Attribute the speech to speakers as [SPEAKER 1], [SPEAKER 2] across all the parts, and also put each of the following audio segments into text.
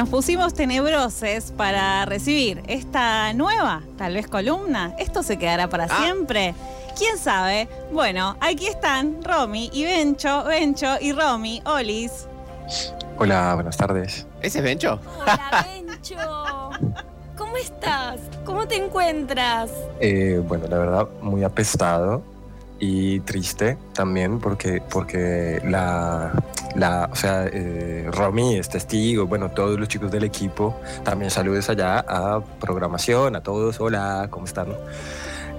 [SPEAKER 1] nos pusimos tenebroses para recibir esta nueva, tal vez columna. ¿Esto se quedará para
[SPEAKER 2] Ah.
[SPEAKER 1] siempre? ¿Quién sabe? Bueno, aquí están Romy y Bencho, Bencho y Romy, Olis.
[SPEAKER 3] Hola, buenas tardes.
[SPEAKER 2] ¿Ese es Bencho?
[SPEAKER 4] Hola, Bencho. ¿Cómo estás? ¿Cómo te encuentras?
[SPEAKER 3] Eh, bueno, la verdad, muy apestado y triste también porque, porque la, la, o sea, eh, Romy es testigo, bueno, todos los chicos del equipo, también saludos allá a programación, a todos, hola, ¿cómo están?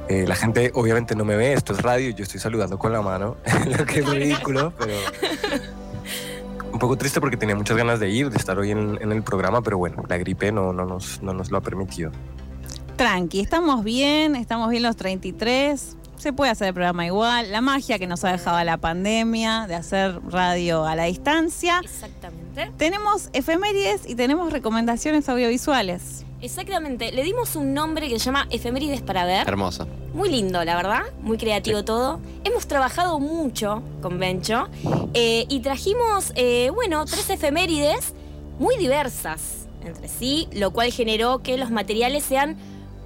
[SPEAKER 3] Eh, la gente obviamente no me ve, esto es radio, yo estoy saludando con la mano, lo que es ridículo, pero un poco triste porque tenía muchas ganas de ir, de estar hoy en, en el programa, pero bueno, la gripe no, no, nos, no nos lo ha permitido.
[SPEAKER 1] Tranqui, estamos bien, estamos bien los 33. Se puede hacer el programa igual. La magia que nos ha dejado la pandemia de hacer radio a la distancia.
[SPEAKER 4] Exactamente.
[SPEAKER 1] Tenemos efemérides y tenemos recomendaciones audiovisuales.
[SPEAKER 4] Exactamente. Le dimos un nombre que se llama Efemérides para ver.
[SPEAKER 2] Hermoso.
[SPEAKER 4] Muy lindo, la verdad. Muy creativo todo. Hemos trabajado mucho con Bencho eh, y trajimos, eh, bueno, tres efemérides muy diversas entre sí, lo cual generó que los materiales sean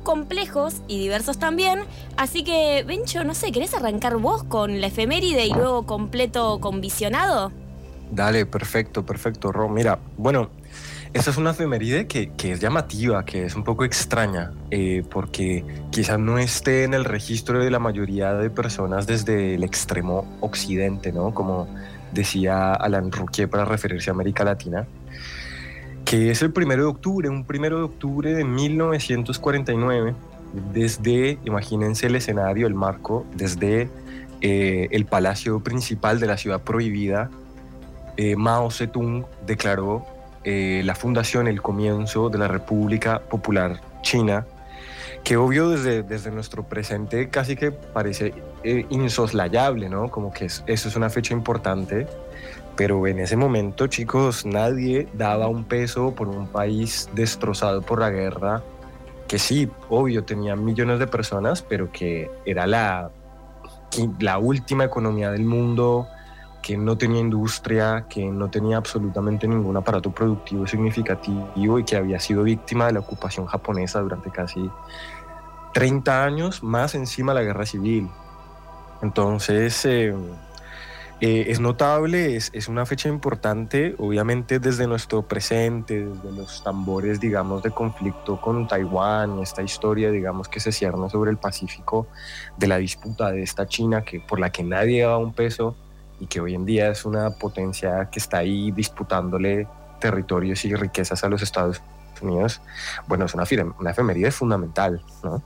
[SPEAKER 4] complejos y diversos también. Así que, Bencho, no sé, ¿querés arrancar vos con la efeméride y luego completo con visionado?
[SPEAKER 3] Dale, perfecto, perfecto, Ro. Mira, bueno, esta es una efeméride que, que es llamativa, que es un poco extraña, eh, porque quizás no esté en el registro de la mayoría de personas desde el extremo occidente, ¿no? Como decía Alan Rouquier para referirse a América Latina, que es el primero de octubre, un primero de octubre de 1949, desde, imagínense el escenario, el marco, desde eh, el palacio principal de la ciudad prohibida, eh, Mao Zedong declaró eh, la fundación, el comienzo de la República Popular China, que obvio desde, desde nuestro presente casi que parece eh, insoslayable, ¿no? Como que es- eso es una fecha importante, pero en ese momento, chicos, nadie daba un peso por un país destrozado por la guerra, que sí, obvio, tenía millones de personas, pero que era la, la última economía del mundo, que no tenía industria, que no tenía absolutamente ningún aparato productivo significativo y que había sido víctima de la ocupación japonesa durante casi 30 años, más encima la guerra civil. Entonces, eh, eh, es notable, es, es una fecha importante, obviamente desde nuestro presente, desde los tambores, digamos, de conflicto con Taiwán, esta historia, digamos, que se cierne sobre el Pacífico, de la disputa de esta China que, por la que nadie daba un peso y que hoy en día es una potencia que está ahí disputándole territorios y riquezas a los Estados Unidos, bueno, es una, una fundamental, ¿no?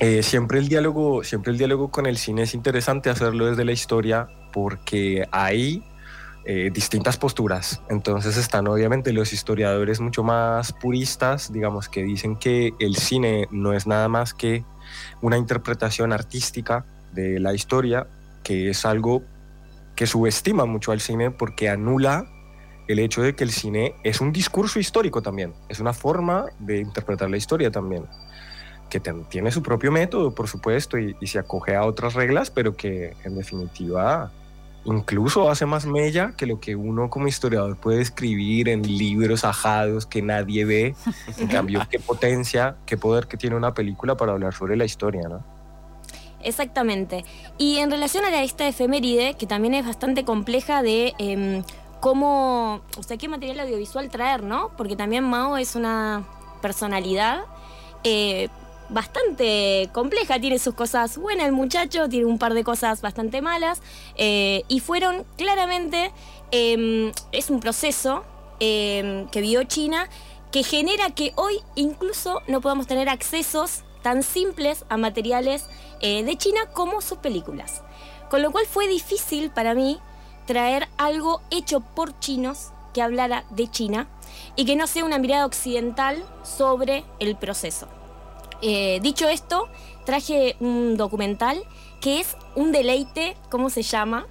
[SPEAKER 3] Eh, siempre el diálogo, siempre el diálogo con el cine es interesante hacerlo desde la historia porque hay eh, distintas posturas. Entonces están obviamente los historiadores mucho más puristas, digamos que dicen que el cine no es nada más que una interpretación artística de la historia, que es algo que subestima mucho al cine porque anula el hecho de que el cine es un discurso histórico también, es una forma de interpretar la historia también que tiene su propio método, por supuesto, y, y se acoge a otras reglas, pero que en definitiva incluso hace más mella que lo que uno como historiador puede escribir en libros ajados que nadie ve. En cambio, qué potencia, qué poder que tiene una película para hablar sobre la historia, ¿no?
[SPEAKER 4] Exactamente. Y en relación a esta efeméride, que también es bastante compleja de em, cómo, o sea, qué material audiovisual traer, ¿no? Porque también Mao es una personalidad eh, bastante compleja, tiene sus cosas buenas el muchacho, tiene un par de cosas bastante malas, eh, y fueron claramente, em, es un proceso em, que vio China que genera que hoy incluso no podamos tener accesos tan simples a materiales eh, de China como sus películas. Con lo cual fue difícil para mí traer algo hecho por chinos que hablara de China y que no sea una mirada occidental sobre el proceso. Eh, dicho esto, traje un documental que es un deleite, ¿cómo se llama?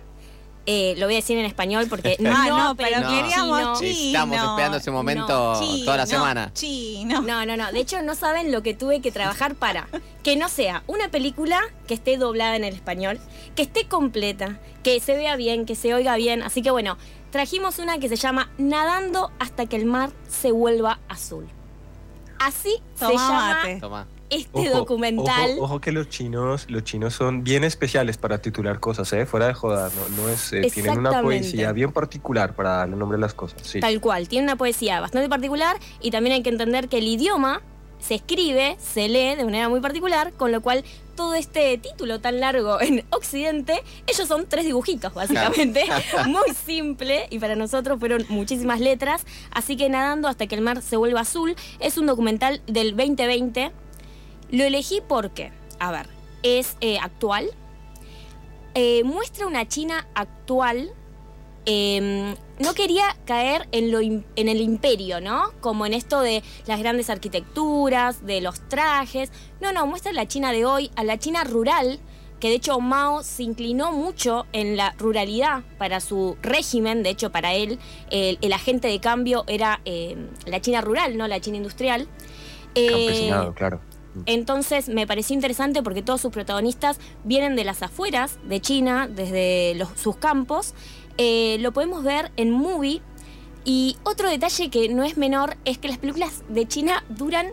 [SPEAKER 4] Eh, lo voy a decir en español porque no,
[SPEAKER 1] Ah,
[SPEAKER 4] no,
[SPEAKER 1] no, pero
[SPEAKER 4] aprendí
[SPEAKER 1] queríamos
[SPEAKER 4] chino.
[SPEAKER 2] Estamos esperando ese momento
[SPEAKER 1] Chino,
[SPEAKER 2] toda la semana.
[SPEAKER 1] Chino.
[SPEAKER 4] No, no, no. De hecho, no saben lo que tuve que trabajar para que no sea una película que esté doblada en el español, que esté completa, que se vea bien, que se oiga bien. Así que bueno, trajimos una que se llama Nadando hasta que el mar se vuelva azul. Así se
[SPEAKER 1] Tomá
[SPEAKER 4] llama
[SPEAKER 1] mate.
[SPEAKER 4] Este documental.
[SPEAKER 3] Ojo, ojo que los chinos, los chinos son bien especiales para titular cosas, ¿eh? Fuera de joda, no, no es, eh, tienen una poesía bien particular para darle nombre a las cosas. Sí.
[SPEAKER 4] Tal cual, tiene una poesía bastante particular y también hay que entender que el idioma se escribe, se lee de manera muy particular, con lo cual todo este título tan largo en Occidente, ellos son tres dibujitos, básicamente, muy simple y para nosotros fueron muchísimas letras, así que nadando hasta que el mar se vuelva azul, es un documental del 2020. Lo elegí porque, a ver, es eh, actual, eh, muestra una China actual eh, no quería caer en, lo, en el imperio, ¿no? Como en esto de las grandes arquitecturas, de los trajes. No, no, muestra la China de hoy, a la China rural, que de hecho Mao se inclinó mucho en la ruralidad para su régimen, de hecho para él el, el agente de cambio era eh, la China rural, no la China industrial. Eh,
[SPEAKER 3] Campesinado, claro.
[SPEAKER 4] Entonces me pareció interesante porque todos sus protagonistas vienen de las afueras de China, desde sus campos. Eh, lo podemos ver en Movie. Y otro detalle que no es menor es que las películas de China duran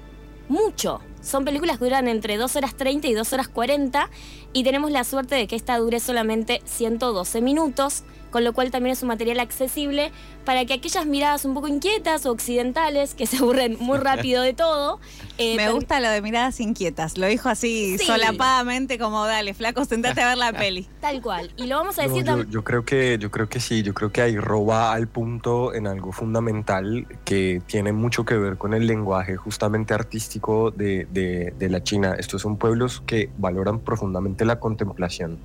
[SPEAKER 4] mucho. Son películas que duran entre 2 horas 30 y 2 horas 40 y tenemos la suerte de que esta dure solamente 112 minutos, con lo cual también es un material accesible para que aquellas miradas un poco inquietas o occidentales que se aburren muy rápido de todo. eh,
[SPEAKER 1] Me gusta lo de miradas inquietas. Lo dijo así
[SPEAKER 4] Sí.
[SPEAKER 1] solapadamente, como dale, flaco, sentate a ver la peli.
[SPEAKER 4] Tal cual. Y lo vamos a
[SPEAKER 3] No,
[SPEAKER 4] decir
[SPEAKER 3] yo,
[SPEAKER 4] también.
[SPEAKER 3] yo creo que yo creo que sí, yo creo que ahí roba al punto en algo fundamental que tiene mucho que ver con el lenguaje justamente artístico de, de- de la China. Estos son pueblos que valoran profundamente la contemplación.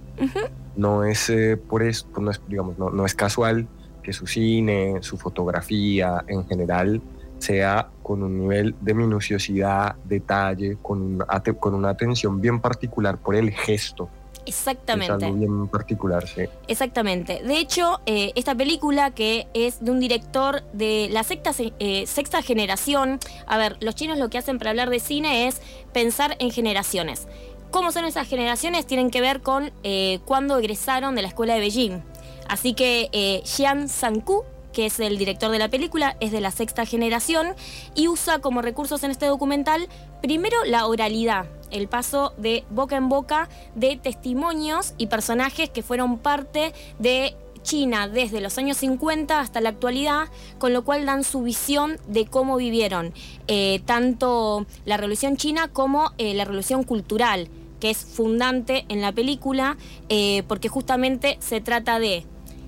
[SPEAKER 3] No es eh, por eso, no es, digamos, no, no es casual que su cine, su fotografía en general sea con un nivel de minuciosidad, detalle, con, un con una atención bien particular por el gesto. Es
[SPEAKER 4] Exactamente.
[SPEAKER 3] algo bien particular, sí.
[SPEAKER 4] Exactamente. De hecho, eh, esta película que es de un director de la sexta, se- eh, sexta generación, a ver, los chinos lo que hacen para hablar de cine es pensar en generaciones. ¿Cómo son esas generaciones? Tienen que ver con eh, cuándo egresaron de la escuela de Beijing. Así que eh, Xian Sang-ku, que es el director de la película, es de la sexta generación y usa como recursos en este documental primero la oralidad, el paso de boca en boca de testimonios y personajes que fueron parte de China desde los años 50 hasta la actualidad, con lo cual dan su visión de cómo vivieron eh, tanto la revolución china como eh, la revolución cultural, que es fundante en la película, eh, porque justamente se trata de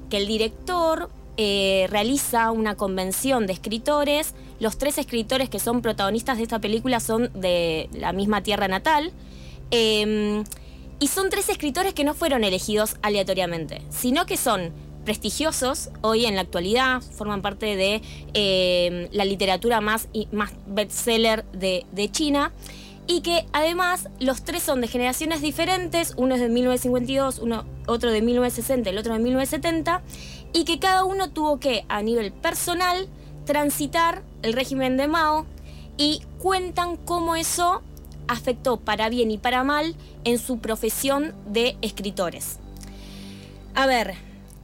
[SPEAKER 4] que el director eh, realiza una convención de escritores. Los tres escritores que son protagonistas de esta película son de la misma tierra natal. Eh, y son tres escritores que no fueron elegidos aleatoriamente, sino que son prestigiosos hoy en la actualidad, forman parte de eh, la literatura más, más bestseller de, de China y que además los tres son de generaciones diferentes, uno es de 1952, uno, otro de 1960, el otro de 1970, y que cada uno tuvo que, a nivel personal, transitar el régimen de Mao y cuentan cómo eso afectó para bien y para mal en su profesión de escritores. A ver,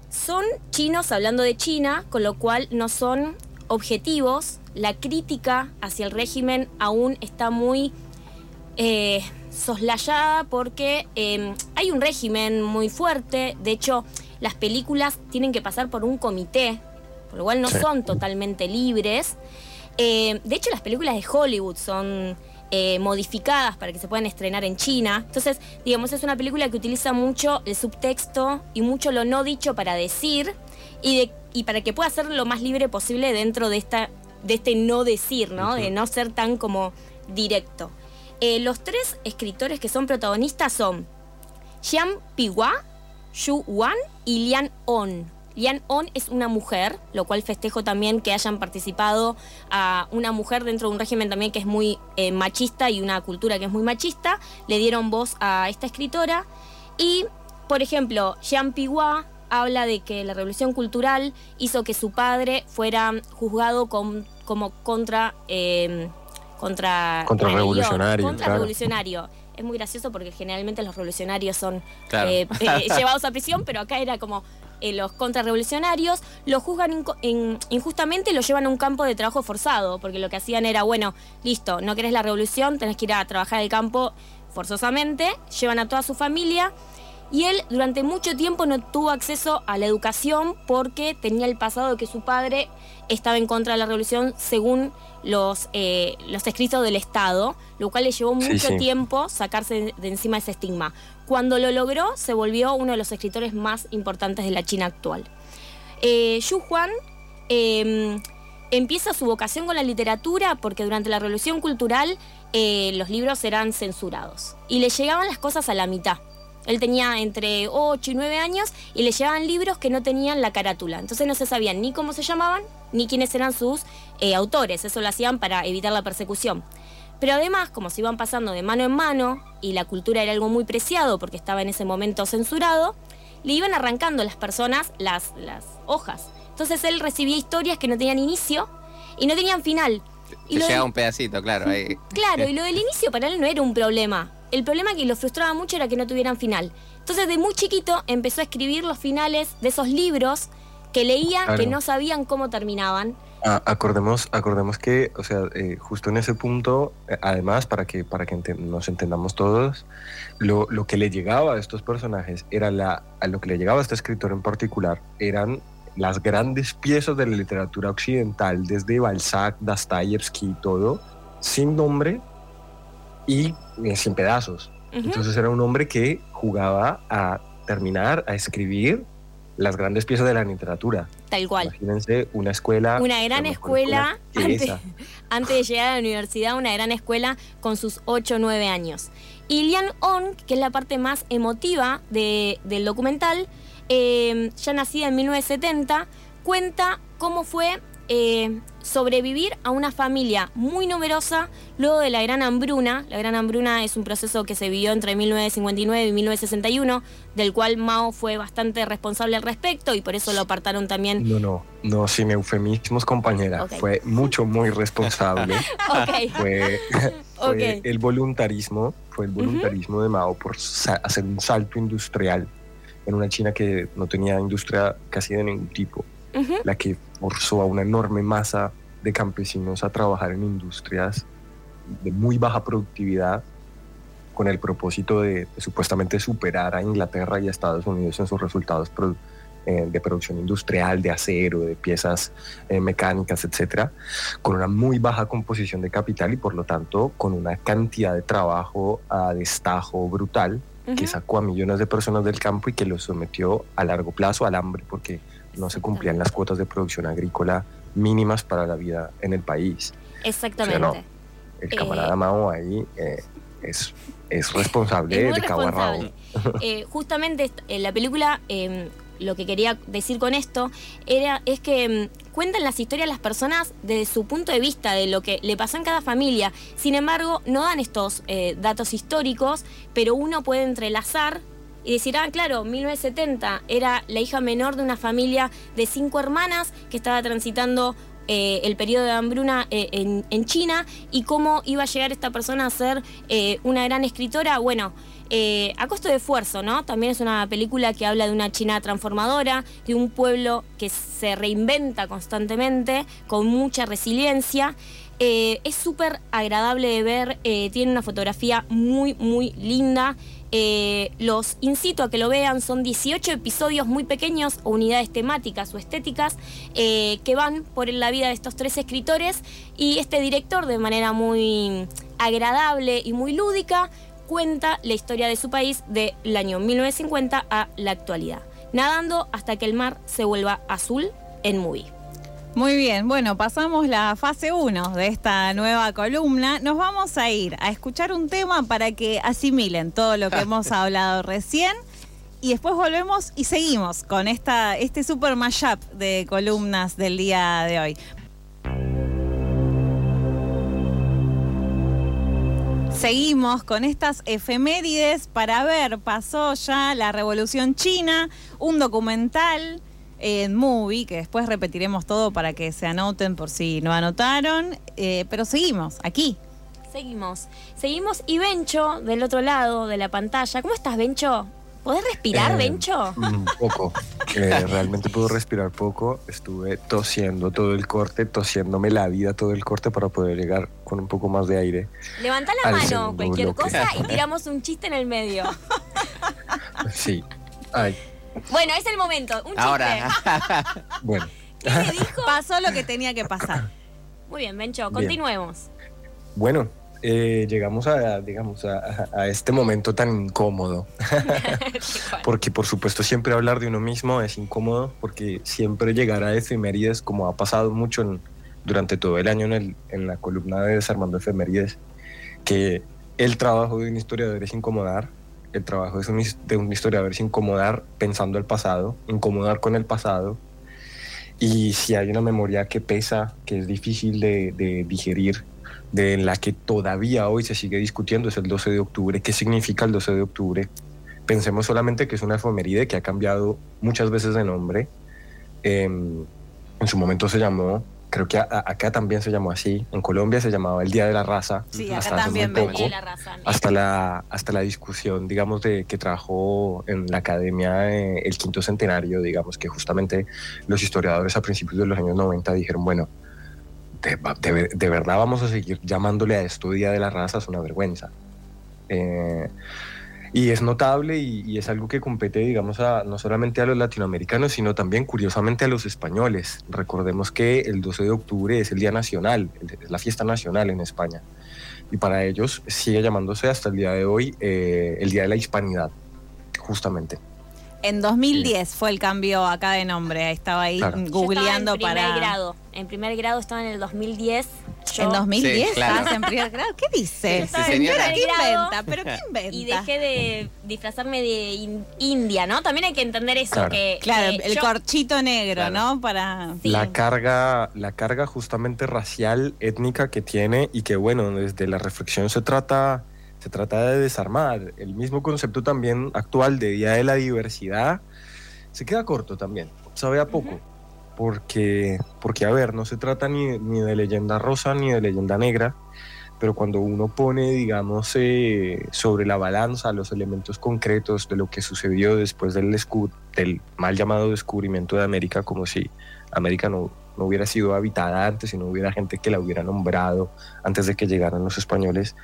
[SPEAKER 4] son chinos hablando de China, con lo cual no son objetivos. La crítica hacia el régimen aún está muy eh, soslayada porque eh, hay un régimen muy fuerte. De hecho, las películas tienen que pasar por un comité, por lo cual no
[SPEAKER 3] Sí.
[SPEAKER 4] son totalmente libres. Eh, de hecho, las películas de Hollywood son eh, modificadas para que se puedan estrenar en China. Entonces, digamos, es una película que utiliza mucho el subtexto y mucho lo no dicho para decir y, de- y para que pueda ser lo más libre posible dentro de, esta, de este no decir, ¿no? De no ser tan como directo. Eh, los tres escritores que son protagonistas son Xian Pihua, Xu Wan y Lian On. Lian On es una mujer, lo cual festejo también que hayan participado a una mujer dentro de un régimen también que es muy eh, machista y una cultura que es muy machista. Le dieron voz a esta escritora. Y, por ejemplo, Xian Pihua habla de que la revolución cultural hizo que su padre fuera juzgado como contra... eh, contra
[SPEAKER 3] Contrarrevolucionario,
[SPEAKER 4] Contra
[SPEAKER 3] claro.
[SPEAKER 4] revolucionario. Es muy gracioso porque generalmente los revolucionarios son
[SPEAKER 2] Claro.
[SPEAKER 4] eh, eh, llevados a prisión, pero acá era como eh, los contrarrevolucionarios, lo juzgan in- injustamente y lo llevan a un campo de trabajo forzado, porque lo que hacían era, bueno, listo, no querés la revolución, tenés que ir a trabajar al campo forzosamente, llevan a toda su familia. Y él durante mucho tiempo no tuvo acceso a la educación porque tenía el pasado de que su padre estaba en contra de la revolución según los, eh, los escritos del Estado, lo cual le llevó mucho
[SPEAKER 3] sí.
[SPEAKER 4] tiempo sacarse de, de encima ese estigma. Cuando lo logró, se volvió uno de los escritores más importantes de la China actual. Eh, Yu Huan eh, empieza su vocación con la literatura porque durante la Revolución Cultural eh, los libros eran censurados y le llegaban las cosas a la mitad. Él tenía entre 8 y 9 años y le llegaban libros que no tenían la carátula. Entonces no se sabían ni cómo se llamaban ni quiénes eran sus eh, autores. Eso lo hacían para evitar la persecución. Pero además, como se iban pasando de mano en mano y la cultura era algo muy preciado porque estaba en ese momento censurado, le iban arrancando a las personas las, las hojas. Entonces él recibía historias que no tenían inicio y no tenían final.
[SPEAKER 2] Te
[SPEAKER 4] Y lo
[SPEAKER 2] llega
[SPEAKER 4] del-
[SPEAKER 2] un pedacito, claro. ahí.
[SPEAKER 4] Claro, y lo del inicio para él no era un problema. El problema que lo frustraba mucho era que no tuvieran final. Entonces, de muy chiquito empezó a escribir los finales de esos libros que leía
[SPEAKER 3] Claro.
[SPEAKER 4] que no sabían cómo terminaban.
[SPEAKER 3] Ah, acordemos, acordemos que, o sea, eh, justo en ese punto, eh, además, para que, para que ente- nos entendamos todos, lo, lo que le llegaba a estos personajes era la, a lo que le llegaba a este escritor en particular, eran las grandes piezas de la literatura occidental, desde Balzac, Dostoyevsky y todo, sin nombre y eh, sin pedazos. Entonces era un hombre que jugaba a terminar, a escribir las grandes piezas de la literatura.
[SPEAKER 4] Tal cual.
[SPEAKER 3] Imagínense una escuela.
[SPEAKER 4] Una gran escuela antes, antes de llegar a la universidad, una gran escuela con sus 8 o 9 años. Y Lian On, que es la parte más emotiva de- del documental, eh, ya nacida en 1970, cuenta cómo fue eh, sobrevivir a una familia muy numerosa luego de la gran hambruna. La gran hambruna es un proceso que se vivió entre 1959 y 1961, del cual Mao fue bastante responsable al respecto y por eso lo apartaron también.
[SPEAKER 3] No, no, no, sin eufemismos, compañera. Fue mucho, muy responsable. Fue el voluntarismo, fue el voluntarismo de Mao por hacer un salto industrial en una China que no tenía industria casi de ningún tipo, La que forzó a una enorme masa de campesinos a trabajar en industrias de muy baja productividad con el propósito de, de supuestamente superar a Inglaterra y a Estados Unidos en sus resultados produ- eh, de producción industrial, de acero, de piezas eh, mecánicas, etcétera, con una muy baja composición de capital y por lo tanto con una cantidad de trabajo a destajo brutal que sacó a millones de personas del campo y que los sometió a largo plazo al hambre porque no se cumplían las cuotas de producción agrícola mínimas para la vida en el país.
[SPEAKER 4] Exactamente.
[SPEAKER 3] no. El
[SPEAKER 4] Eh,
[SPEAKER 3] camarada Mao ahí eh, es, es responsable
[SPEAKER 4] Es
[SPEAKER 3] de cabo a rabo.
[SPEAKER 4] responsable. Eh, justamente en la película, eh, lo que quería decir con esto era, es que mm, cuentan las historias las personas desde su punto de vista, de lo que le pasó en cada familia. Sin embargo, no dan estos datos históricos, pero uno puede entrelazar y decir, ah, claro, 1970 era la hija menor de una familia de cinco hermanas que estaba transitando eh, el periodo de hambruna eh, en, China y cómo iba a llegar esta persona a ser eh, una gran escritora. Bueno, a costo de esfuerzo, ¿no? También es una película que habla de una China transformadora, de un pueblo que se reinventa constantemente, con mucha resiliencia. Es súper agradable de ver, tiene una fotografía muy, muy linda. Eh, los incito a que lo vean, son 18 episodios muy pequeños o unidades temáticas o estéticas eh, que van por la vida de estos tres escritores y este director de manera muy agradable y muy lúdica cuenta la historia de su país del año 1950 a la actualidad, nadando hasta que el mar se vuelva azul en Movie.
[SPEAKER 1] Muy bien, bueno, pasamos la fase 1 de esta nueva columna. Nos vamos a ir a escuchar un tema para que asimilen todo lo que hemos hablado recién. Y después volvemos y seguimos con esta, este super mashup de columnas del día de hoy. seguimos con estas efemérides para ver, pasó ya la Revolución China, un documental en movie, que después repetiremos todo para que se anoten por si no anotaron, eh, pero seguimos aquí.
[SPEAKER 4] Seguimos, seguimos y Bencho del otro lado de la pantalla. ¿Cómo estás, Bencho? ¿Podés respirar,
[SPEAKER 3] Eh,
[SPEAKER 4] Bencho?
[SPEAKER 3] Poco. Eh, realmente puedo respirar poco. Estuve tosiendo todo el corte, tosiéndome la vida todo el corte para poder llegar con un poco más de aire.
[SPEAKER 4] Levanta la mano, cualquier
[SPEAKER 3] bloque.
[SPEAKER 4] cosa, y tiramos un chiste en el medio.
[SPEAKER 3] Sí. Ay,
[SPEAKER 4] Bueno, es el momento. Un chiste.
[SPEAKER 2] Ahora.
[SPEAKER 3] bueno.
[SPEAKER 4] ¿Qué le dijo?
[SPEAKER 1] Pasó lo que tenía que pasar.
[SPEAKER 4] Muy bien, Bencho,
[SPEAKER 3] Bien.
[SPEAKER 4] continuemos.
[SPEAKER 3] Bueno, eh, llegamos a, digamos, a, a- a este momento tan incómodo. Porque por supuesto siempre hablar de uno mismo es incómodo porque siempre llegar a efemérides, como ha pasado mucho en- durante todo el año en, el- en la columna de Desarmando Efemérides, que el trabajo de un historiador es incomodar, el trabajo es un de un historiador es incomodar pensando el pasado, incomodar con el pasado. Y si hay una memoria que pesa, que es difícil de, de digerir, de la que todavía hoy se sigue discutiendo, es el 12 de octubre. ¿Qué significa el 12 de octubre? Pensemos solamente que es una efeméride que ha cambiado muchas veces de nombre. Em, en su momento se llamó, creo que a- a- acá también se llamó así, en Colombia se llamaba el Día de la Raza.
[SPEAKER 1] Sí, acá
[SPEAKER 3] hasta
[SPEAKER 1] también
[SPEAKER 3] poco
[SPEAKER 1] venía.
[SPEAKER 4] La raza.
[SPEAKER 3] hasta la, hasta la discusión, digamos, de que trajo en la academia eh, el quinto centenario, digamos, que justamente los historiadores a principios de los años 90 dijeron, bueno, de, de- de verdad vamos a seguir llamándole a esto Día de la Raza, es una vergüenza. Eh, y es notable y, es algo que compete, digamos, a, no solamente a los latinoamericanos, sino también, curiosamente, a los españoles. Recordemos que el 12 de octubre es el Día Nacional, es la fiesta nacional en España y para ellos sigue llamándose hasta el día de hoy eh, el Día de la Hispanidad, justamente.
[SPEAKER 1] En 2010 fue el cambio acá de nombre. Estaba ahí
[SPEAKER 3] Claro.
[SPEAKER 4] Yo
[SPEAKER 1] googleando
[SPEAKER 4] estaba en
[SPEAKER 1] para.
[SPEAKER 4] primer grado. En primer grado estaba en el 2010. Yo-
[SPEAKER 1] En 2010
[SPEAKER 2] Sí, claro.
[SPEAKER 1] estabas en primer grado. ¿Qué dice?
[SPEAKER 2] Sí, sí, señora.
[SPEAKER 1] ¿Qué inventa? ¿Pero qué inventa?
[SPEAKER 4] Y dejé de disfrazarme de in- india, ¿no? También hay que entender eso.
[SPEAKER 3] Claro.
[SPEAKER 4] que
[SPEAKER 1] Claro,
[SPEAKER 4] que
[SPEAKER 1] el
[SPEAKER 4] yo-
[SPEAKER 1] corchito negro,
[SPEAKER 2] Claro.
[SPEAKER 1] ¿no? Para.
[SPEAKER 4] Sí.
[SPEAKER 3] La carga, la carga justamente racial, étnica que tiene y que bueno, desde la reflexión se trata, se trata de desarmar. El mismo concepto también actual de Día de la Diversidad se queda corto también, sabe a poco. Porque, porque, a ver, no se trata ni, ni de leyenda rosa ni de leyenda negra, pero cuando uno pone, digamos, eh, sobre la balanza los elementos concretos de lo que sucedió después del, del mal llamado descubrimiento de América, como si América no, no hubiera sido habitada antes y no hubiera gente que la hubiera nombrado antes de que llegaran los españoles.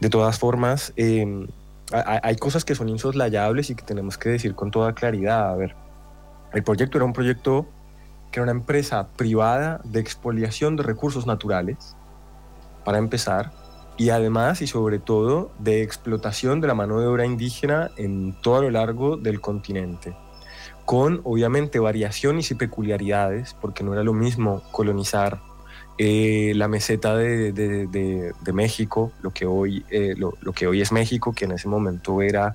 [SPEAKER 3] De todas formas, hay, hay cosas que son insoslayables y que tenemos que decir con toda claridad. A ver, el proyecto era un proyecto que era una empresa privada de expoliación de recursos naturales, para empezar, y además y sobre todo de explotación de la mano de obra indígena en todo lo largo del continente, con obviamente variaciones y peculiaridades, porque no era lo mismo colonizar eh, la meseta de, de- de- de México, lo que, hoy, eh, lo, lo que hoy es México, que en ese momento era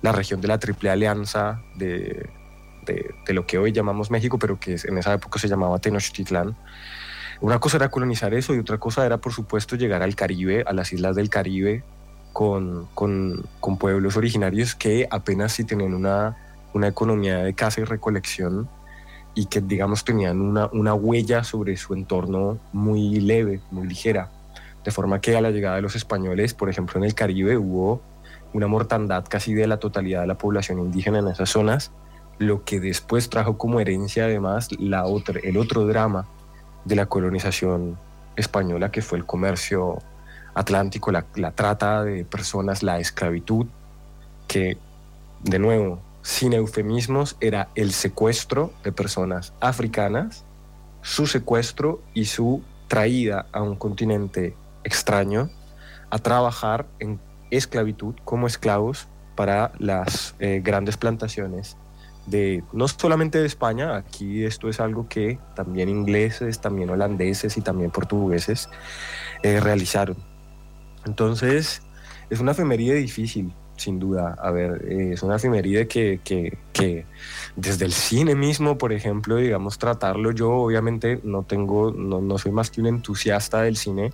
[SPEAKER 3] la región de la Triple Alianza de, lo que hoy llamamos México, pero que en esa época se llamaba Tenochtitlán. Una cosa era colonizar eso y otra cosa era, por supuesto, llegar al Caribe, a las islas del Caribe, con, con- con pueblos originarios que apenas si tenían una, una economía de caza y recolección y que, digamos, tenían una, una huella sobre su entorno muy leve, muy ligera. De forma que a la llegada de los españoles, por ejemplo, en el Caribe hubo una mortandad casi de la totalidad de la población indígena en esas zonas, lo que después trajo como herencia además la otra, el otro drama de la colonización española, que fue el comercio atlántico, la, la trata de personas, la esclavitud, que de nuevo, sin eufemismos, era el secuestro de personas africanas, su secuestro y su traída a un continente extraño a trabajar en esclavitud como esclavos para las eh, grandes plantaciones de no solamente de España, aquí esto es algo que también ingleses, también holandeses y también portugueses eh, realizaron. Entonces, es una efeméride difícil, sin duda. A ver, eh, es una efeméride que, que, que desde el cine mismo, por ejemplo, digamos, tratarlo, yo obviamente no tengo, no, no soy más que un entusiasta del cine,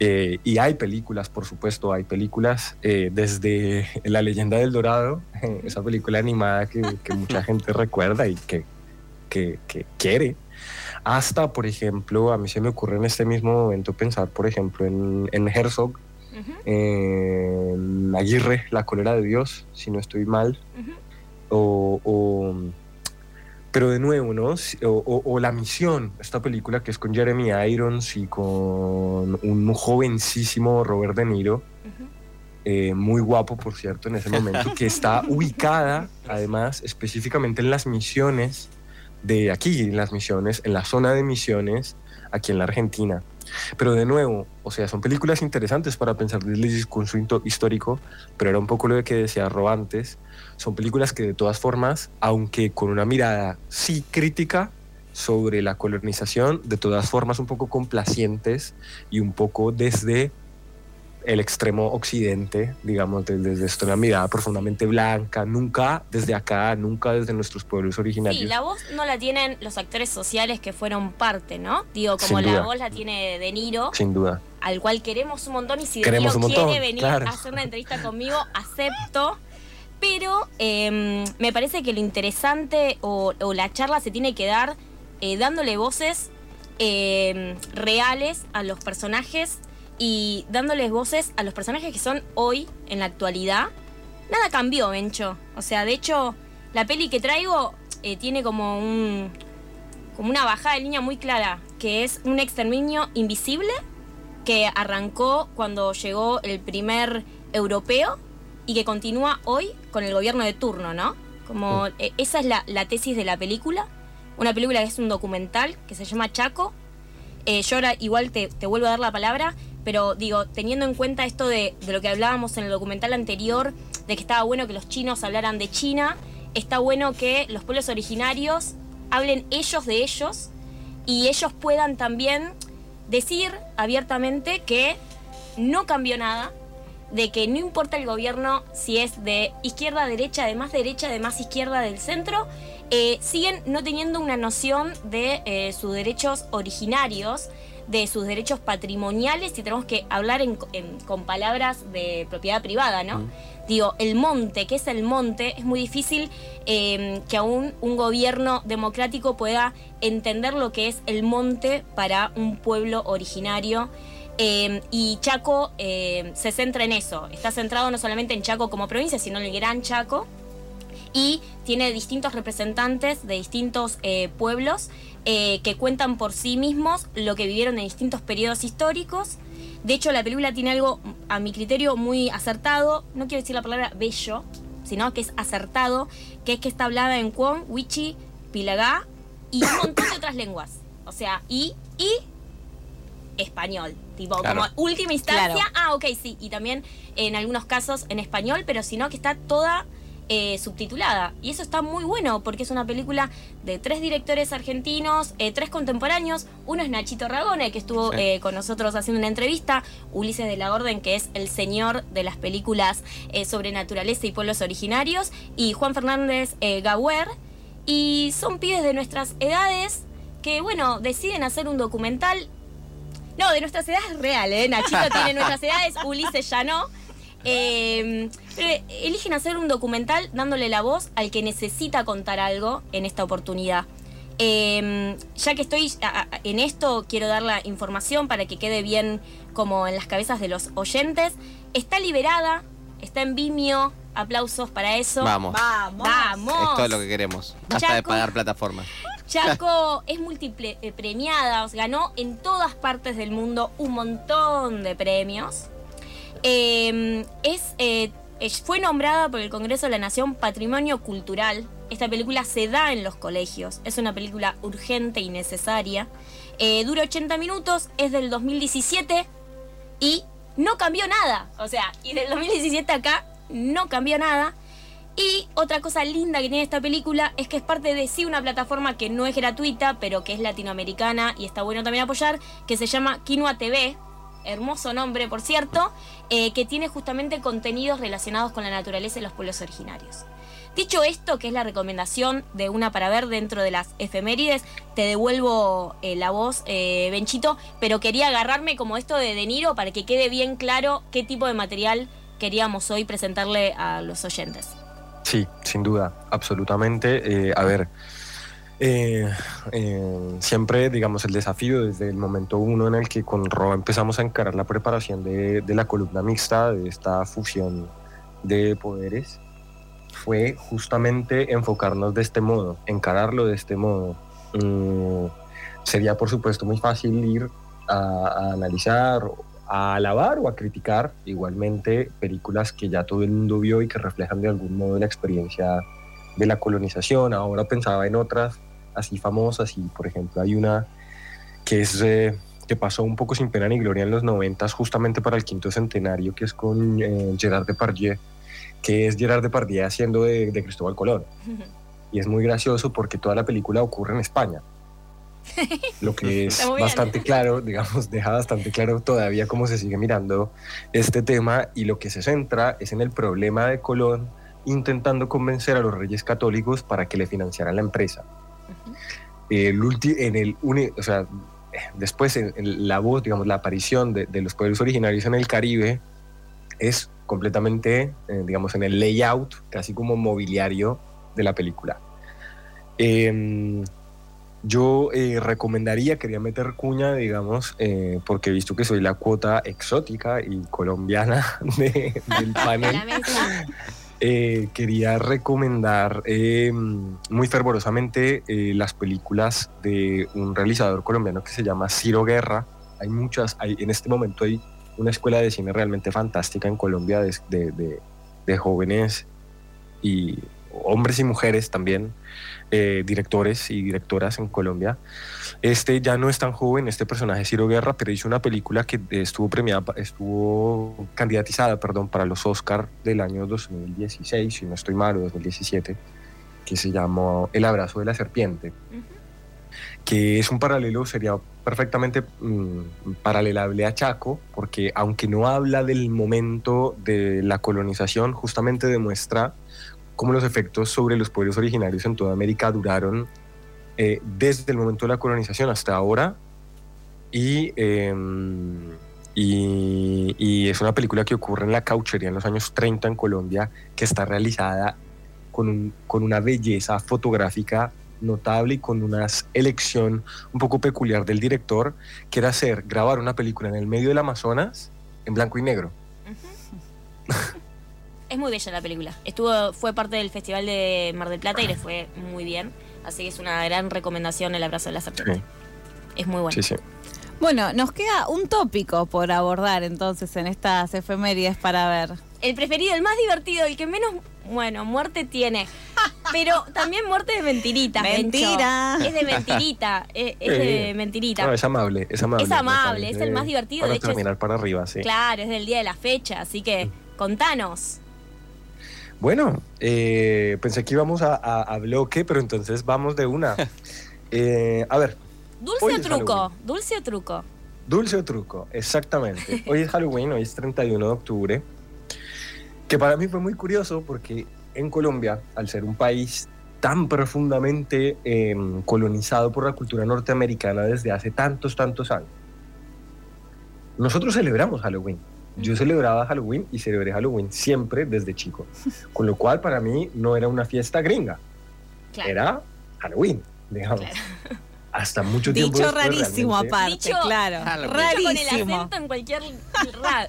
[SPEAKER 3] Eh, y hay películas, por supuesto, hay películas eh, desde La leyenda del Dorado, esa película animada que, mucha gente recuerda y que, que, quiere, hasta, por ejemplo, a mí se me ocurre en este mismo momento pensar, por ejemplo, en, en Herzog, en Aguirre, La cólera de Dios, si no estoy mal, o pero de nuevo, ¿no? O, La Misión, esta película que es con Jeremy Irons y con un jovencísimo Robert De Niro, eh, muy guapo, por cierto, en ese momento, que está ubicada, además, específicamente en las misiones de aquí, en las misiones, en la zona de misiones, aquí en la Argentina. Pero de nuevo, o sea, son películas interesantes para pensar desde el discurso histórico, pero era un poco lo que decía Ro antes. Son películas que de todas formas, aunque con una mirada sí crítica sobre la colonización, de todas formas un poco complacientes y un poco desde el extremo occidente, digamos, desde, una mirada profundamente blanca, nunca desde acá, nunca desde nuestros pueblos originarios.
[SPEAKER 4] Sí, la voz no la tienen los actores sociales que fueron parte, ¿no? Digo, como la voz la tiene De Niro.
[SPEAKER 3] Sin duda.
[SPEAKER 4] Al cual queremos un montón y si De Niro quiere venir a hacer una entrevista conmigo, acepto. Pero em, me parece que lo interesante o, la charla se tiene que dar eh, dándole voces em, reales a los personajes y dándoles voces a los personajes que son hoy, en la actualidad. Nada cambió, Bencho. O sea, de hecho, la peli que traigo eh, tiene como un. como una bajada de línea muy clara, que es un exterminio invisible que arrancó cuando llegó el primer europeo y que continúa hoy con el gobierno de turno, ¿no? Como eh, esa es la, tesis de la película. Una película que es un documental que se llama Chaco. Eh, yo ahora igual te, te vuelvo a dar la palabra, pero digo, teniendo en cuenta esto de, lo que hablábamos en el documental anterior, de que estaba bueno que los chinos hablaran de China, está bueno que los pueblos originarios hablen ellos de ellos y ellos puedan también decir abiertamente que no cambió nada, de que no importa el gobierno si es de izquierda derecha, de más derecha, de más izquierda, del centro, eh, siguen no teniendo una noción de eh, sus derechos originarios de sus derechos patrimoniales y tenemos que hablar con palabras de propiedad privada, ¿no? Digo, el monte, ¿qué es el monte? Es muy difícil em, que aún un gobierno democrático pueda entender lo que es el monte para un pueblo originario. Em, y Chaco em, se centra en eso. Está centrado no solamente en Chaco como provincia, sino en el Gran Chaco. Y tiene distintos representantes de distintos eh, pueblos eh, que cuentan por sí mismos lo que vivieron en distintos periodos históricos. De hecho, la película tiene algo, a mi criterio, muy acertado. No quiero decir la palabra bello, sino que es acertado, que es que está hablada en Kwon, Wichi, Pilagá y un montón de otras lenguas. O sea, y, y español. Tipo, como última instancia. Ah, ok, sí. Y también en algunos casos en español, pero sino que está toda eh, subtitulada. Y eso está muy bueno porque es una película de tres directores argentinos, eh, tres contemporáneos. Uno es Nachito Ragone, que estuvo eh, con nosotros haciendo una entrevista. Ulises de la Orden, que es el señor de las películas sobre naturaleza y pueblos originarios. Y Juan Fernández Gauer. Y son pibes de nuestras edades que, bueno, deciden hacer un documental. No, de nuestras edades reales, Nachito tiene nuestras edades, Ulises ya no. Eh, eligen hacer un documental dándole la voz al que necesita contar algo en esta oportunidad. Em, ya que estoy en esto, quiero dar la información para que quede bien como en las cabezas de los oyentes. Está liberada, está en Vimeo, aplausos para eso.
[SPEAKER 2] Vamos.
[SPEAKER 1] Vamos.
[SPEAKER 2] Vamos. Es todo lo que queremos. Hasta de pagar plataformas.
[SPEAKER 4] Chaco es múltiple eh, premiada, ganó en todas partes del mundo un montón de premios. Em, eh, es, fue nombrada por el Congreso de la Nación Patrimonio Cultural. Esta película se da en los colegios. Es una película urgente y necesaria. Eh, dura 80 minutos, es del 2017 y no cambió nada. O sea, y del 2017 acá no cambió nada. Y otra cosa linda que tiene esta película es que es parte de sí una plataforma que no es gratuita, pero que es latinoamericana y está bueno también apoyar, que se llama Quinoa TV, hermoso nombre por cierto, eh, que tiene justamente contenidos relacionados con la naturaleza y los pueblos originarios. Dicho esto, que es la recomendación de una para ver dentro de las efemérides, te devuelvo eh, la voz, eh, Benchito, pero quería agarrarme como esto de De Niro para que quede bien claro qué tipo de material queríamos hoy presentarle a los oyentes.
[SPEAKER 3] Sí, sin duda, absolutamente. a ver, eh, eh, siempre, digamos, el desafío desde el momento uno en el que con Ro empezamos a encarar la preparación de, la columna mixta, de esta fusión de poderes, fue justamente enfocarnos de este modo, encararlo de este modo. Mm, sería, por supuesto, muy fácil ir a, a, analizar, a alabar o a criticar igualmente películas que ya todo el mundo vio y que reflejan de algún modo la experiencia de la colonización. Ahora pensaba en otras así famosas y por ejemplo hay una que es eh, que pasó un poco sin pena ni gloria en los noventas justamente para el quinto centenario que es con eh, Gerard Depardieu que es Gerard Depardieu haciendo de, Cristóbal Colón. Y es muy gracioso porque toda la película ocurre en España. Lo que es bastante claro, digamos, deja bastante claro todavía cómo se sigue mirando este tema y lo que se centra es en el problema de Colón intentando convencer a los reyes católicos para que le financiaran la empresa. El en el o sea, después en, la voz, digamos, la aparición de, los pueblos originarios en el Caribe es completamente, eh, digamos, en el layout, casi como mobiliario de la película. Em, yo eh, recomendaría, quería meter cuña, digamos, eh, porque he visto que soy la cuota exótica y colombiana del panel. Eh, quería recomendar eh, muy fervorosamente eh, las películas de un realizador colombiano que se llama Ciro Guerra. Hay muchas, hay, en este momento hay una escuela de cine realmente fantástica en Colombia de, de, de jóvenes y hombres y mujeres también, directores y directoras en Colombia, este ya no es tan joven, este personaje Ciro Guerra, pero hizo una película que estuvo premiada, estuvo candidatizada, perdón, para los Oscar del año 2016, si no estoy mal, o 2017, que se llamó El abrazo de la serpiente, que es un paralelo, sería perfectamente mm, paralelable a Chaco, porque aunque no habla del momento de la colonización, justamente demuestra cómo los efectos sobre los pueblos originarios en toda América duraron eh, desde el momento de la colonización hasta ahora. Em, y, y, es una película que ocurre en la cauchería en los años 30 en Colombia, que está realizada con, con una belleza fotográfica notable y con una elección un poco peculiar del director, que era hacer, grabar una película en el medio del Amazonas en blanco y negro.
[SPEAKER 4] Es muy bella la película. Estuvo, fue parte del Festival de Mar del Plata y le fue muy bien. Así que es una gran recomendación el abrazo de la serpiente. Es muy bueno.
[SPEAKER 1] Bueno, nos queda un tópico por abordar entonces en estas efemérides para ver.
[SPEAKER 4] El preferido, el más divertido, el que menos, bueno, muerte tiene. Pero también muerte de mentirita.
[SPEAKER 1] Mentira.
[SPEAKER 4] Es de mentirita. Es, de mentirita.
[SPEAKER 3] No, es amable, es amable.
[SPEAKER 4] Es amable, es el más divertido.
[SPEAKER 3] Para
[SPEAKER 4] de
[SPEAKER 3] terminar para arriba, sí.
[SPEAKER 4] Claro, es del día de la fecha, así que contanos.
[SPEAKER 3] Bueno, eh, pensé que íbamos a, bloque, pero entonces vamos de una. Eh, a ver.
[SPEAKER 4] Dulce o truco, dulce o truco.
[SPEAKER 3] Dulce o truco, exactamente. Hoy es Halloween, hoy es 31 de octubre, que para mí fue muy curioso porque en Colombia, al ser un país tan profundamente em, colonizado por la cultura norteamericana desde hace tantos, tantos años, nosotros celebramos Halloween yo celebraba Halloween y celebré Halloween siempre desde chico. Con lo cual para mí no era una fiesta gringa. Era Halloween, digamos. Hasta mucho tiempo.
[SPEAKER 1] Dicho rarísimo aparte, claro.
[SPEAKER 4] Rarísimo. Con el acento en cualquier.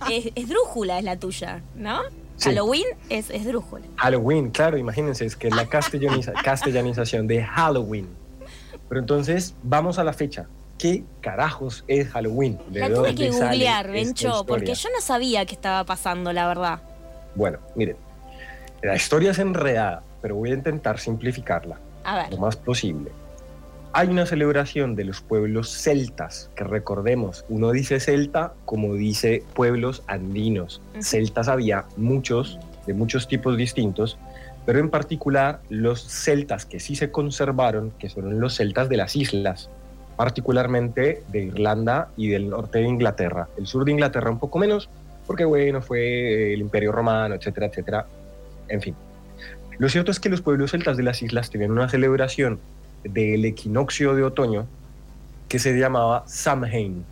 [SPEAKER 4] es, es, drújula es la tuya, ¿no? Halloween es, es drújula.
[SPEAKER 3] Halloween, claro, imagínense, es que es la castellanización de Halloween. Pero entonces, vamos a la fecha. ¿Qué carajos es Halloween?
[SPEAKER 4] la tuve que googlear, Bencho, porque yo no sabía qué estaba pasando, la verdad.
[SPEAKER 3] Bueno, miren, la historia es enredada, pero voy a intentar simplificarla lo más posible. Hay una celebración de los pueblos celtas, que recordemos, uno dice celta como dice pueblos andinos. Celtas había muchos, de muchos tipos distintos, pero en particular los celtas que sí se conservaron, que son los celtas de las islas, particularmente de Irlanda y del norte de Inglaterra. El sur de Inglaterra un poco menos, porque bueno, fue el Imperio Romano, etcétera, etcétera. En fin. Lo cierto es que los pueblos celtas de las islas tenían una celebración del equinoccio de otoño que se llamaba Samhain.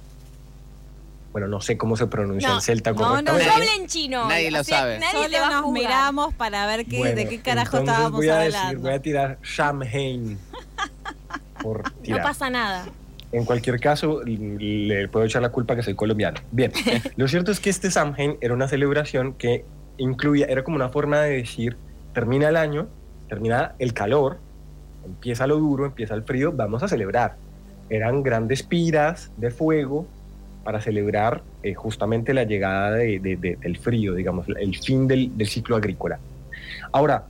[SPEAKER 3] Bueno, no sé cómo se pronuncia
[SPEAKER 4] No,
[SPEAKER 3] en celta
[SPEAKER 1] no,
[SPEAKER 3] correctamente.
[SPEAKER 1] no,
[SPEAKER 4] Yo hablo en chino.
[SPEAKER 2] Nadie lo
[SPEAKER 4] o sea,
[SPEAKER 2] sabe.
[SPEAKER 4] Nadie
[SPEAKER 1] Solo
[SPEAKER 4] te va a
[SPEAKER 1] nos miramos para ver qué, de qué carajo
[SPEAKER 3] entonces
[SPEAKER 1] estábamos
[SPEAKER 3] voy a
[SPEAKER 1] hablando.
[SPEAKER 3] Decir, voy a tirar Samhain. Por
[SPEAKER 4] No
[SPEAKER 3] tirar.
[SPEAKER 4] pasa nada.
[SPEAKER 3] En cualquier caso, le puedo echar la culpa que soy colombiano. Bien, lo cierto es que este Samhain era una celebración que incluía, era como una forma de decir, termina el año, termina el calor, empieza lo duro, empieza el frío, vamos a celebrar. Eran grandes piras de fuego para celebrar eh, justamente la llegada de- de- de- del frío, digamos, el fin del, del ciclo agrícola. Ahora,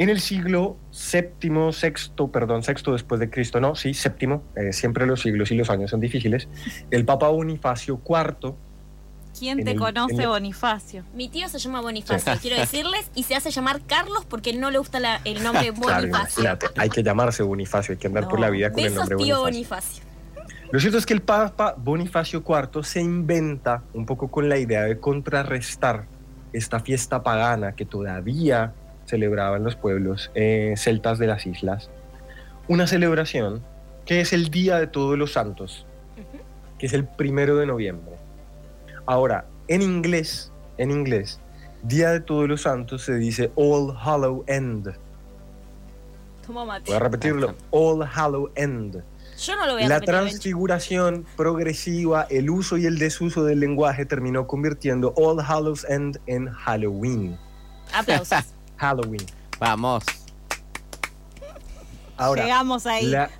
[SPEAKER 3] en el siglo séptimo, sexto, perdón, sexto después de Cristo, no, sí, séptimo, eh, siempre los siglos y los años son difíciles, el Papa Bonifacio IV,
[SPEAKER 1] ¿Quién te
[SPEAKER 3] el-
[SPEAKER 1] conoce,
[SPEAKER 3] el-
[SPEAKER 1] Bonifacio?
[SPEAKER 4] Mi tío se llama Bonifacio, quiero decirles, y se hace llamar Carlos porque no le gusta la- el nombre
[SPEAKER 3] claro,
[SPEAKER 4] Bonifacio.
[SPEAKER 3] imagínate, hay que llamarse Bonifacio, hay que andar por la vida con el nombre
[SPEAKER 4] tío
[SPEAKER 3] Bonifacio.
[SPEAKER 4] Bonifacio.
[SPEAKER 3] Lo cierto es que el Papa Bonifacio IV se inventa un poco con la idea de contrarrestar esta fiesta pagana que todavía celebraban los pueblos eh, celtas de las islas, una celebración que es el Día de Todos los Santos, que es el primero de noviembre. Ahora, en inglés, en inglés, Día de Todos los Santos se dice All Hallow End.
[SPEAKER 4] Toma mate.
[SPEAKER 3] Voy a repetirlo, All Hallow End.
[SPEAKER 4] Yo no lo voy a
[SPEAKER 3] La transfiguración progresiva, el uso y el desuso del lenguaje terminó convirtiendo All Hallows End en Halloween.
[SPEAKER 4] Aplausos.
[SPEAKER 3] Halloween.
[SPEAKER 2] Vamos.
[SPEAKER 3] Ahora,
[SPEAKER 1] Llegamos ahí.
[SPEAKER 3] la,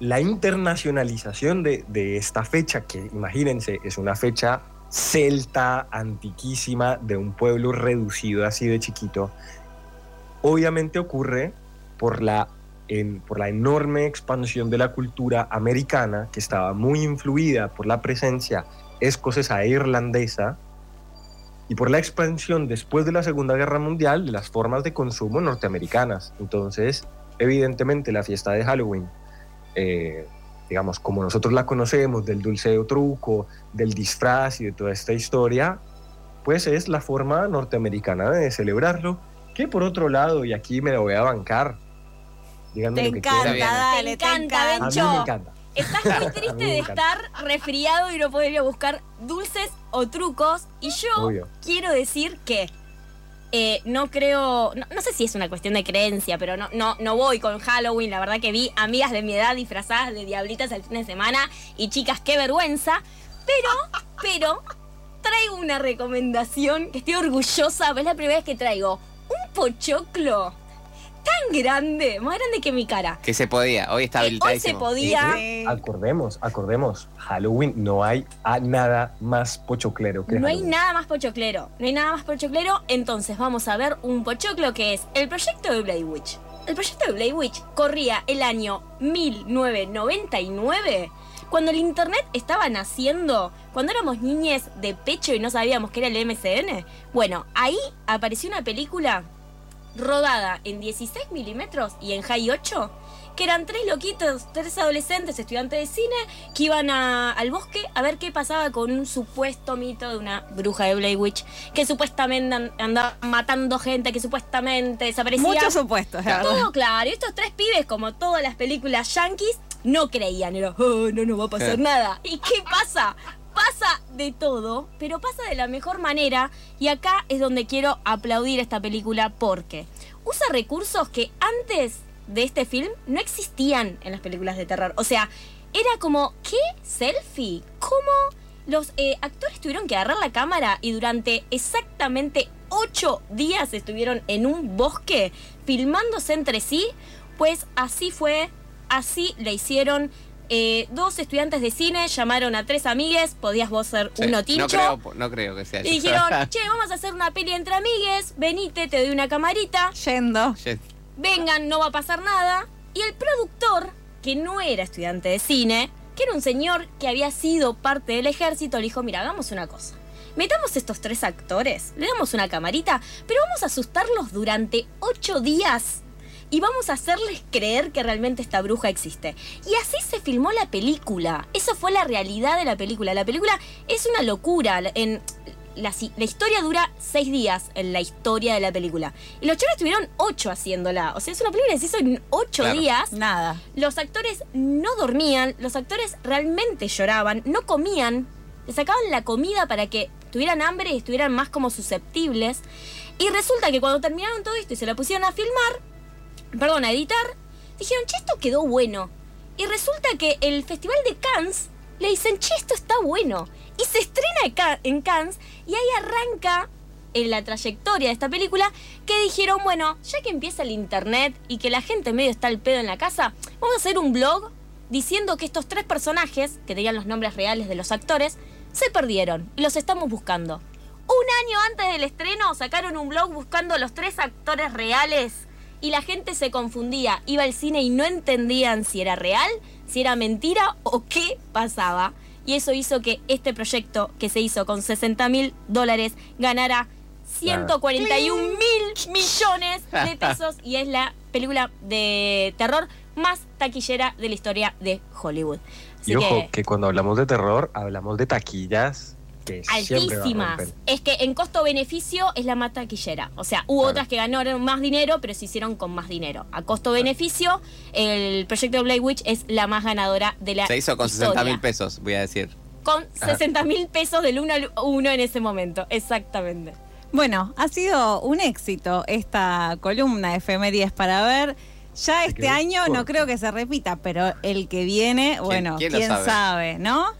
[SPEAKER 3] la internacionalización de, de esta fecha, que imagínense, es una fecha celta, antiquísima, de un pueblo reducido así de chiquito, obviamente ocurre por la, en- por la enorme expansión de la cultura americana, que estaba muy influida por la presencia escocesa e irlandesa, y por la expansión después de la Segunda Guerra Mundial de las formas de consumo norteamericanas. Entonces, evidentemente la fiesta de Halloween, eh, digamos, como nosotros la conocemos, del dulce o truco, del disfraz y de toda esta historia, pues es la forma norteamericana de celebrarlo, que por otro lado, y aquí me la voy a bancar, díganme
[SPEAKER 1] Te
[SPEAKER 3] lo que
[SPEAKER 1] encanta,
[SPEAKER 3] quieran.
[SPEAKER 1] dale,
[SPEAKER 4] Te encanta,
[SPEAKER 3] A mí
[SPEAKER 4] Bencho.
[SPEAKER 3] me encanta.
[SPEAKER 4] Estás muy triste de estar resfriado y no poder ir a buscar dulces o trucos. Y yo
[SPEAKER 3] Obvio.
[SPEAKER 4] quiero decir que eh, no creo, no, no sé si es una cuestión de creencia, pero no, no, no voy con Halloween. La verdad que vi amigas de mi edad disfrazadas de diablitas el fin de semana y chicas, qué vergüenza. Pero, pero, traigo una recomendación que estoy orgullosa, es la primera vez que traigo un pochoclo tan grande, más grande que mi cara.
[SPEAKER 2] Que se podía. Hoy está
[SPEAKER 4] Que hoy se podía.
[SPEAKER 1] Sí.
[SPEAKER 3] Acordemos, acordemos, Halloween no hay a nada más pochoclero que
[SPEAKER 4] No hay nada más pochoclero. No hay nada más pochoclero. Entonces vamos a ver un pochoclo que es el proyecto de Blade Witch. El proyecto de Blade Witch corría el año 1999. Cuando el internet estaba naciendo, cuando éramos niñes de pecho y no sabíamos qué era el MCN, bueno, ahí apareció una película rodada en 16 milímetros y en High 8, que eran tres loquitos, tres adolescentes estudiantes de cine que iban a- al bosque a ver qué pasaba con un supuesto mito de una bruja de Blade Witch que supuestamente an- andaba matando gente, que supuestamente desaparecía.
[SPEAKER 1] Muchos supuestos, verdad.
[SPEAKER 4] Todo claro, y estos tres pibes, como todas las películas yankees, no creían, era, "Oh, no nos va a pasar
[SPEAKER 2] Sí.
[SPEAKER 4] nada. ¿Y qué pasa? Pasa de todo, pero pasa de la mejor manera, y acá es donde quiero aplaudir esta película porque usa recursos que antes de este film no existían en las películas de terror. O sea, era como, ¿qué? ¿Selfie? ¿Cómo? Los eh, actores tuvieron que agarrar la cámara y durante exactamente ocho días estuvieron en un bosque filmándose entre sí. Pues así fue, así le hicieron. Eh, dos estudiantes de cine llamaron a tres amigues, podías vos ser
[SPEAKER 2] Sí.
[SPEAKER 4] uno
[SPEAKER 2] no,
[SPEAKER 4] tincho.
[SPEAKER 2] creo, no creo que sea
[SPEAKER 4] y dijeron, che, vamos a hacer una peli entre amigues, venite, te doy una camarita
[SPEAKER 1] Yendo.
[SPEAKER 4] Vengan, no va a pasar nada. Y el productor, que no era estudiante de cine, que era un señor que había sido parte del ejército, le dijo, mira, hagamos una cosa. Metamos estos tres actores, le damos una camarita, pero vamos a asustarlos durante ocho días. Y vamos a hacerles creer que realmente esta bruja existe. Y así se filmó la película. Eso fue la realidad de la película. La película es una locura. En, la, la historia dura seis días en la historia de la película. Y los chicos estuvieron ocho haciéndola. O sea, es una película que se hizo en ocho
[SPEAKER 2] Claro.
[SPEAKER 4] días.
[SPEAKER 1] Nada.
[SPEAKER 4] Los actores no dormían, los actores realmente lloraban, no comían, le sacaban la comida para que tuvieran hambre y estuvieran más como susceptibles. Y resulta que cuando terminaron todo esto y se la pusieron a filmar, perdón, a editar, dijeron, che, esto quedó bueno. Y resulta que el Festival de Cannes le dicen, che, esto está bueno. Y se estrena en Ca- en Cannes y ahí arranca en la trayectoria de esta película que dijeron, bueno, ya que empieza el internet y que la gente medio está al pedo en la casa, vamos a hacer un blog diciendo que estos tres personajes, que tenían los nombres reales de los actores, se perdieron y los estamos buscando. Un año antes del estreno sacaron un blog buscando a los tres actores reales y la gente se confundía, iba al cine y no entendían si era real, si era mentira o qué pasaba. Y eso hizo que este proyecto que se hizo con 60 mil dólares ganara 141 mil millones de pesos y es la película de terror más taquillera de la historia de Hollywood. Así
[SPEAKER 3] Y ojo,
[SPEAKER 4] que
[SPEAKER 3] que cuando hablamos de terror, hablamos de taquillas que
[SPEAKER 4] altísimas. Es que en costo-beneficio es la más taquillera. O sea, hubo
[SPEAKER 3] Claro.
[SPEAKER 4] otras que ganaron más dinero, pero se hicieron con más dinero. A costo-beneficio, el proyecto de Blair Witch es la más ganadora de la
[SPEAKER 2] Se hizo con
[SPEAKER 4] historia.
[SPEAKER 2] 60 mil pesos, voy a decir.
[SPEAKER 4] Con 60 mil pesos del uno al uno en ese momento. Exactamente.
[SPEAKER 1] Bueno, ha sido un éxito esta columna de efemérides para ver. Ya este año no creo que se repita, pero el que viene, bueno,
[SPEAKER 2] quién
[SPEAKER 1] quién,
[SPEAKER 2] lo sabe?
[SPEAKER 1] sabe, ¿no?